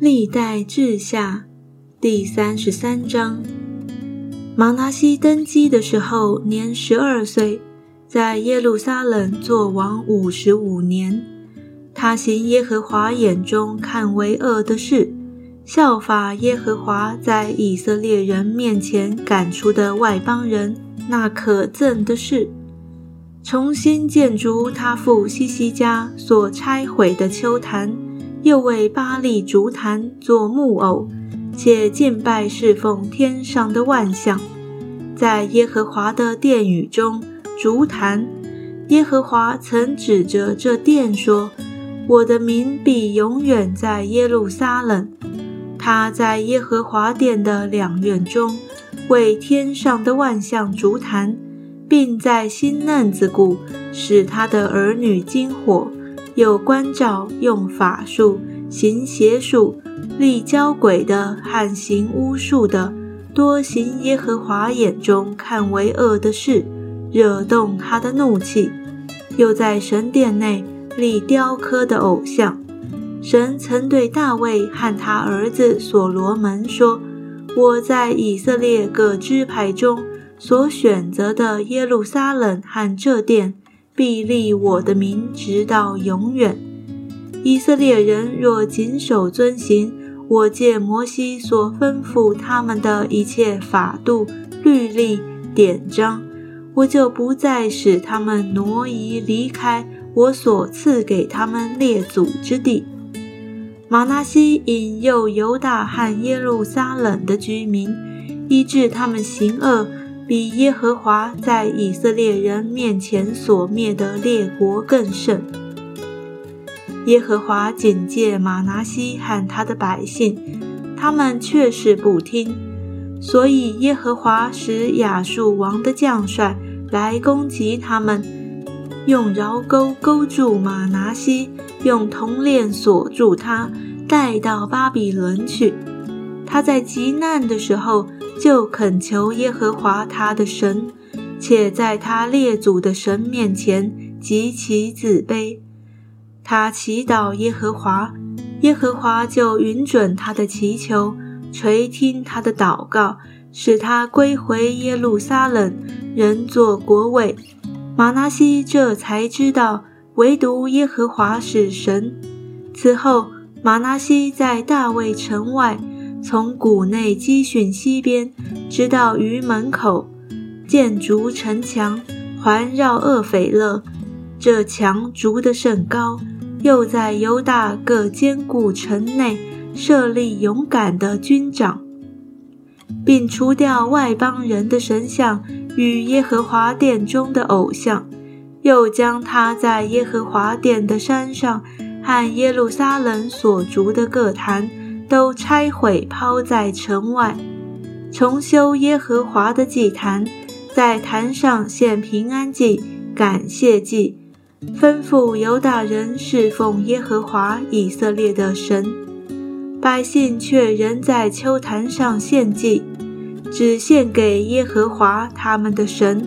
历代志下第三十三章。马拿西登基的时候年十二岁，在耶路撒冷作王五十五年。他行耶和华眼中看为恶的事，效法耶和华在以色列人面前赶出的外邦人那可憎的事，重新建筑他父西西家所拆毁的丘坛，又为巴利竹坛做木偶。且敬拜侍奉天上的万象，在耶和华的殿宇中烛坛。耶和华曾指着这殿说：“我的名必永远在耶路撒冷。”他在耶和华殿的两院中为天上的万象烛坛，并在新嫩子谷使他的儿女金火，又关照用法术行邪术。立交鬼的和行巫术的，多行耶和华眼中看为恶的事，惹动他的怒气；又在神殿内立雕刻的偶像。神曾对大卫和他儿子所罗门说：“我在以色列各支派中所选择的耶路撒冷和这殿，必立我的名，直到永远。以色列人若谨守遵行。”我借摩西所吩咐他们的一切法度、律例、典章，我就不再使他们挪移离开我所赐给他们列祖之地。马纳西引诱犹大和耶路撒冷的居民，以致他们行恶，比耶和华在以色列人面前所灭的列国更甚。耶和华警戒马拿西和他的百姓，他们却是不听，所以耶和华使亚述王的将帅来攻击他们，用饶钩勾住马拿西，用铜链锁住他，带到巴比伦去。他在极难的时候就恳求耶和华他的神，且在他列祖的神面前极其自卑。他祈祷耶和华，耶和华就允准他的祈求，垂听他的祷告，使他归回耶路撒冷，人做国位。马拿西这才知道，唯独耶和华是神。此后，马拿西在大卫城外，从谷内基训西边，直到于门口，建筑城墙，环绕厄斐勒。这墙筑得甚高。又在犹大各坚固城内设立勇敢的军长，并除掉外邦人的神像与耶和华殿中的偶像，又将他在耶和华殿的山上和耶路撒冷所筑的各坛都拆毁，抛在城外，重修耶和华的祭坛，在坛上献平安祭、感谢祭。吩咐犹大人侍奉耶和华以色列的神，百姓却仍在丘坛上献祭，只献给耶和华他们的神。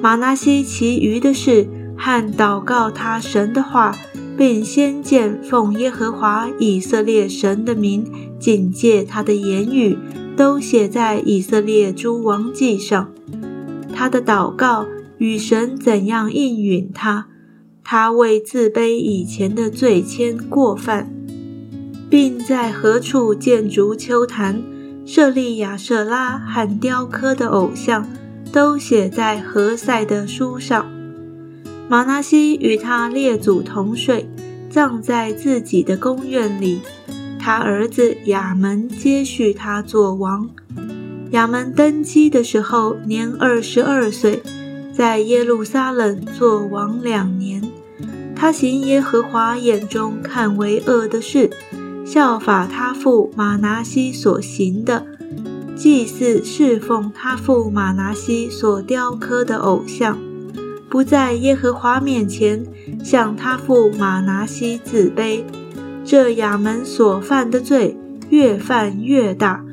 马拿西其余的事和祷告他神的话，并先见奉耶和华以色列神的名警戒他的言语，都写在以色列诸王记上。他的祷告与神怎样应允他？他为自卑以前的罪愆过犯，并在何处建筑丘坛、设立亚舍拉和雕刻的偶像，都写在何塞的书上。马纳西与他列祖同睡，葬在自己的宫院里。他儿子亚门接续他做王。亚门登基的时候年二十二岁。在耶路撒冷做王两年，他行耶和华眼中看为恶的事，效法他父马拿西所行的，祭祀侍奉他父马拿西所雕刻的偶像，不在耶和华面前向他父马拿西自卑。这亚门所犯的罪越犯越大，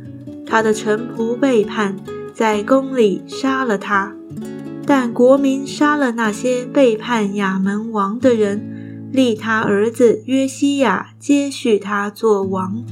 他的臣仆背叛，在宫里杀了他。但国民杀了那些背叛亚门王的人，立他儿子约西亚接续他做王。